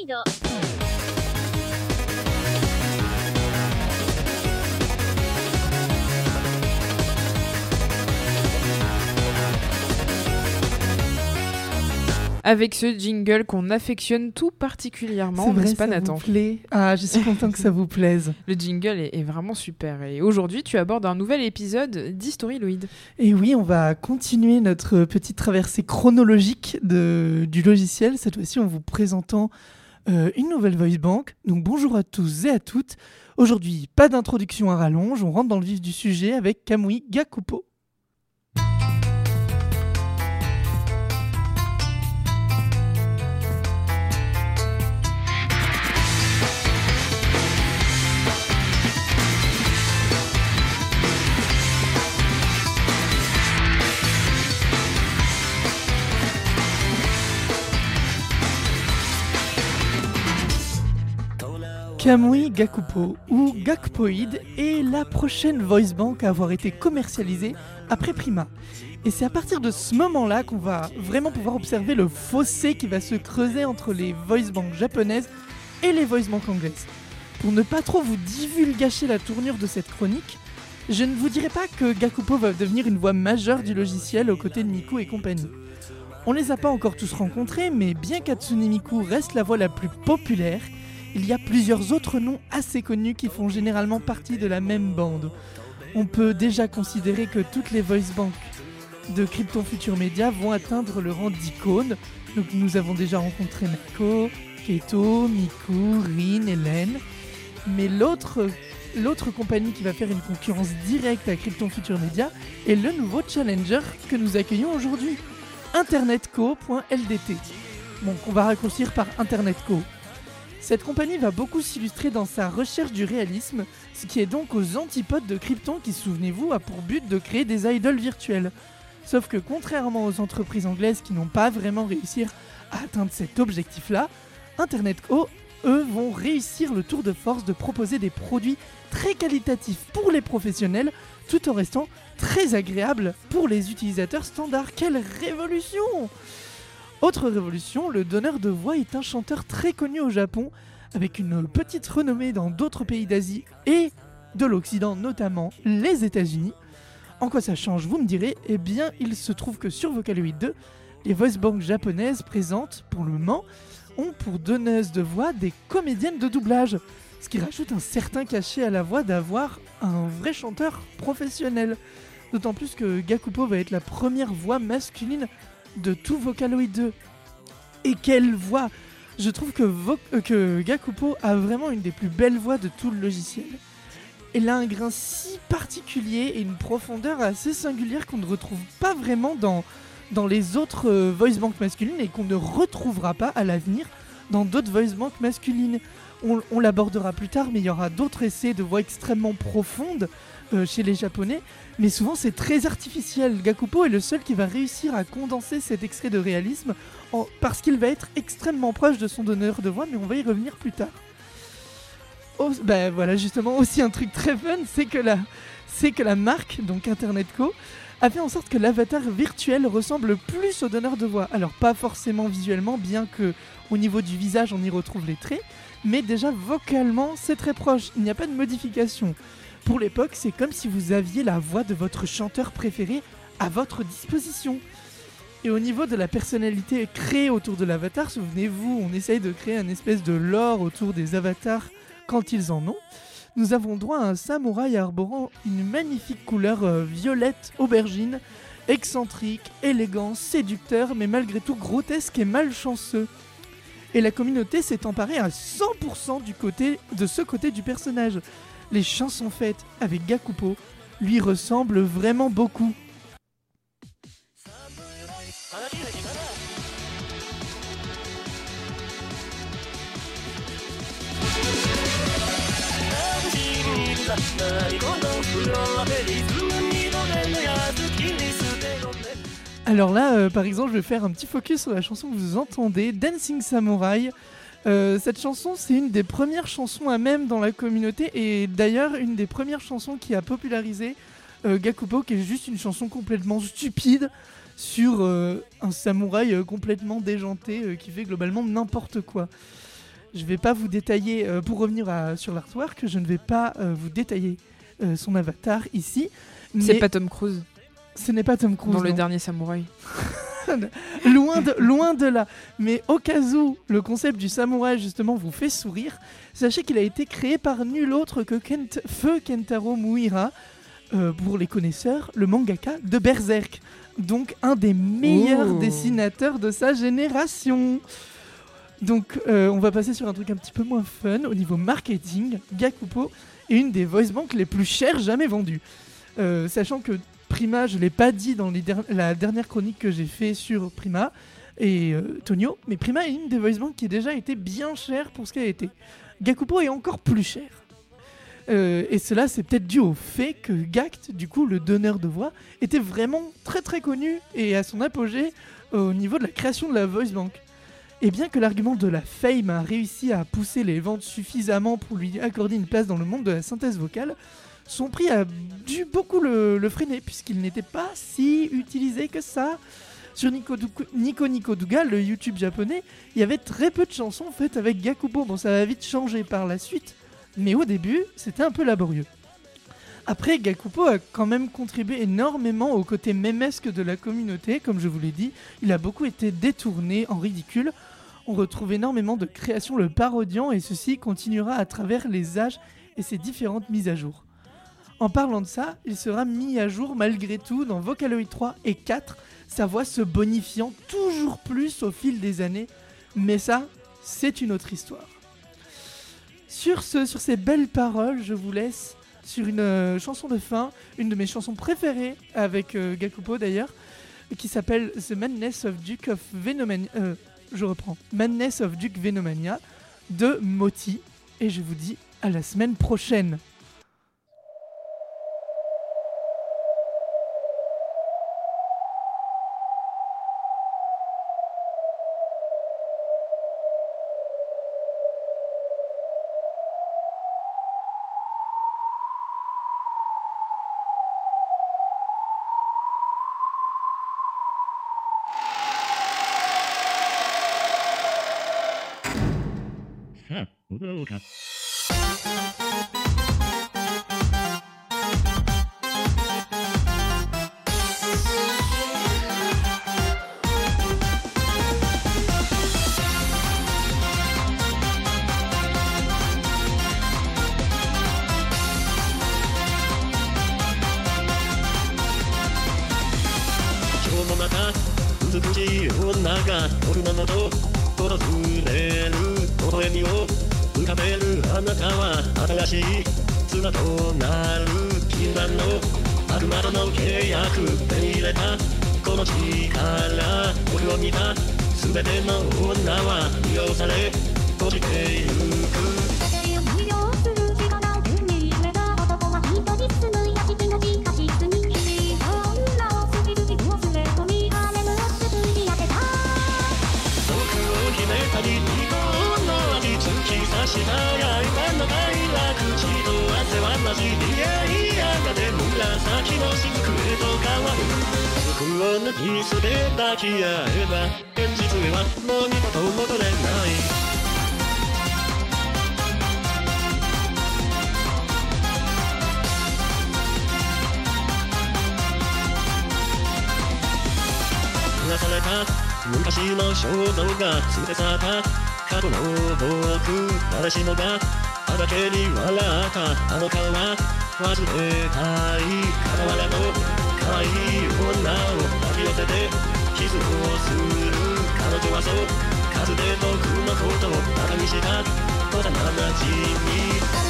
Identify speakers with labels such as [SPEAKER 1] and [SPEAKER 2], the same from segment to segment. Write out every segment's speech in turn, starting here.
[SPEAKER 1] イド
[SPEAKER 2] Avec ce jingle qu'on affectionne tout particulièrement, n'est-ce pas
[SPEAKER 3] ça
[SPEAKER 2] Nathan
[SPEAKER 3] vous plaît Ah, je suis content que ça vous plaise.
[SPEAKER 2] Le jingle est, est vraiment super. Et aujourd'hui, tu abordes un nouvel épisode d'Historyloid.
[SPEAKER 3] Et oui, on va continuer notre petite traversée chronologique de, du logiciel, cette fois-ci en vous présentant euh, une nouvelle voice bank. Donc bonjour à tous et à toutes. Aujourd'hui, pas d'introduction à rallonge, on rentre dans le vif du sujet avec Kamui Gakupo. Kamui Gakupo ou Gakpoid est la prochaine voice bank à avoir été commercialisée après Prima. Et c'est à partir de ce moment-là qu'on va vraiment pouvoir observer le fossé qui va se creuser entre les voice banks japonaises et les voice banks anglaises. Pour ne pas trop vous divulgacher la tournure de cette chronique, je ne vous dirai pas que Gakupo va devenir une voix majeure du logiciel aux côtés de Miku et compagnie. On les a pas encore tous rencontrés, mais bien qu'Atsune Miku reste la voix la plus populaire, il y a plusieurs autres noms assez connus qui font généralement partie de la même bande. On peut déjà considérer que toutes les voice banks de Krypton Future Media vont atteindre le rang d'icône. Nous avons déjà rencontré Nako, Keto, Miku, Rin, Hélène. Mais l'autre compagnie qui va faire une concurrence directe à Krypton Future Media est le nouveau challenger que nous accueillons aujourd'hui, internetco.ldt. Donc on va raccourcir par Internetco. Cette compagnie va beaucoup s'illustrer dans sa recherche du réalisme, ce qui est donc aux antipodes de Krypton qui, souvenez-vous, a pour but de créer des idoles virtuelles. Sauf que contrairement aux entreprises anglaises qui n'ont pas vraiment réussi à atteindre cet objectif-là, InternetCo, eux, vont réussir le tour de force de proposer des produits très qualitatifs pour les professionnels, tout en restant très agréables pour les utilisateurs standards. Quelle révolution autre révolution, le donneur de voix est un chanteur très connu au Japon, avec une petite renommée dans d'autres pays d'Asie et de l'Occident, notamment les États-Unis. En quoi ça change, vous me direz? Eh bien, il se trouve que sur Vocaloid 2, les voice banks japonaises présentes, pour le moment, ont pour donneuse de voix des comédiennes de doublage, ce qui rajoute un certain cachet à la voix d'avoir un vrai chanteur professionnel. D'autant plus que Gakupo va être la première voix masculine de tout Vocaloid 2. Et quelle voix Je trouve euh, que Gakupo a vraiment une des plus belles voix de tout le logiciel. Elle a un grain si particulier et une profondeur assez singulière qu'on ne retrouve pas vraiment dans, les autres euh, voice banks masculines et qu'on ne retrouvera pas à l'avenir dans d'autres voice banks masculines. On, l'abordera plus tard, mais il y aura d'autres essais de voix extrêmement profondes euh, chez les japonais mais souvent c'est très artificiel. Gakupo est le seul qui va réussir à condenser cet extrait de réalisme parce qu'il va être extrêmement proche de son donneur de voix, mais on va y revenir plus tard. Oh, ben voilà, justement, aussi un truc très fun, c'est que la, marque, donc InternetCo, a fait en sorte que l'avatar virtuel ressemble plus au donneur de voix. Alors pas forcément visuellement, bien que au niveau du visage on y retrouve les traits, mais déjà vocalement c'est très proche. Il n'y a pas de modification. Pour l'époque, c'est comme si vous aviez la voix de votre chanteur préféré à votre disposition. Et au niveau de la personnalité créée autour de l'avatar, souvenez-vous, on essaye de créer un espèce de lore autour des avatars quand ils en ont. Nous avons droit à un samouraï arborant une magnifique couleur euh, violette aubergine, excentrique, élégant, séducteur, mais malgré tout grotesque et malchanceux. Et la communauté s'est emparée à 100% du de ce côté du personnage les chansons faites avec Gakupo lui ressemblent vraiment beaucoup. Alors là, euh, par exemple, je vais faire un petit focus sur la chanson que vous entendez, Dancing Samurai. Euh, cette chanson, c'est une des premières chansons à même dans la communauté et d'ailleurs une des premières chansons qui a popularisé euh, Gakupo, qui est juste une chanson complètement stupide sur un samouraï complètement déjanté qui fait globalement n'importe quoi. Je vais pas vous détailler, pour revenir sur l'artwork, je ne vais pas vous détailler euh, son avatar ici.
[SPEAKER 2] C'est
[SPEAKER 3] mais
[SPEAKER 2] pas Tom Cruise
[SPEAKER 3] Ce n'est pas Tom Cruise.
[SPEAKER 2] dans le
[SPEAKER 3] non.
[SPEAKER 2] dernier samouraï.
[SPEAKER 3] loin, de, loin de là. Mais au cas où le concept du samouraï justement vous fait sourire, sachez qu'il a été créé par nul autre que Kent, Feu Kentaro Muira, euh, pour les connaisseurs, le mangaka de Berserk. Donc un des meilleurs
[SPEAKER 2] Oh.
[SPEAKER 3] dessinateurs de sa génération. Donc euh, on va passer sur un truc un petit peu moins fun au niveau marketing. Gakupo est une des voice banks les plus chères jamais vendues. Euh, sachant que Prima, je l'ai pas dit dans la dernière chronique que j'ai fait sur Prima et euh, Tonio, mais Prima est une des voice banks qui a déjà été bien chère pour ce qu'elle été. Gakupo est encore plus cher. Euh, et cela, c'est peut-être dû au fait que Gact, du coup, le donneur de voix, était vraiment très très connu et à son apogée au niveau de la création de la voice bank. Et bien que l'argument de la fame a réussi à pousser les ventes suffisamment pour lui accorder une place dans le monde de la synthèse vocale, son prix a dû beaucoup le, freiner puisqu'il n'était pas si utilisé que ça. Sur Nico, Nico Nico le YouTube japonais, il y avait très peu de chansons faites avec Gakupo. Bon, ça va vite changer par la suite, mais au début, c'était un peu laborieux. Après, Gakupo a quand même contribué énormément au côté mémesque de la communauté, comme je vous l'ai dit. Il a beaucoup été détourné en ridicule. On retrouve énormément de créations le parodiant et ceci continuera à travers les âges et ses différentes mises à jour. En parlant de ça, il sera mis à jour malgré tout dans Vocaloid 3 et 4, sa voix se bonifiant toujours plus au fil des années. Mais ça, c'est une autre histoire. Sur, ce, sur ces belles paroles, je vous laisse sur une euh, chanson de fin, une de mes chansons préférées avec euh, Gakupo d'ailleurs, qui s'appelle The Madness of Duke of Venomania. euh, je reprends. Madness of Duke Venomania de Moti. Et je vous dis à la semaine prochaine.
[SPEAKER 1] さあ、踊ろうか。今日もまた美しい女がおるなのと訪れる微笑みを浮かべるあなたは新しい綱となる禁断の悪魔との契約手に入れたこの力僕を見た全ての女は利用され閉じてゆく服を脱ぎ捨て抱き合えば現実へはもう二度と戻れない。流された昔の衝動が捨て去った。過去の僕誰しもがあだけに笑った。あの顔は忘れたい。傍らの若い女を抱き寄せてキスをする彼女はそう。数で僕のことをバカにした。幼なじみ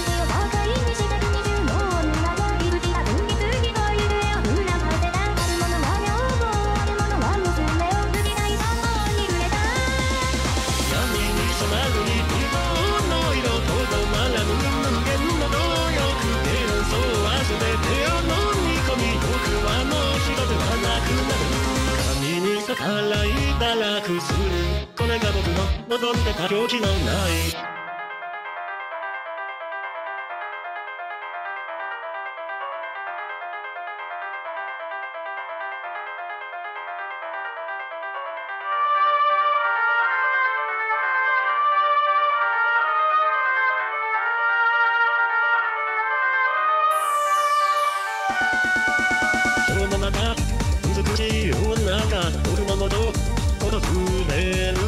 [SPEAKER 4] 時のない。
[SPEAKER 1] そのまま美しい女が僕の元とこの船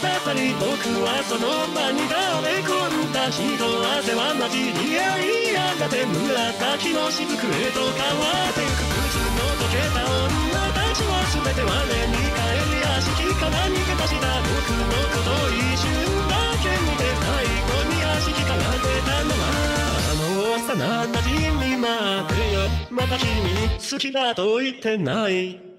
[SPEAKER 1] 刺さり僕はその場に倒れ込んだ血と汗は混じり合いやがて紫の雫へと変わっていく靴の溶けた女たちは全て我に帰り屋敷から逃げ出した僕のこと一瞬だけ見て最後に屋敷から出たのはあの幼馴染み待てよ。また君に好きだと言ってない。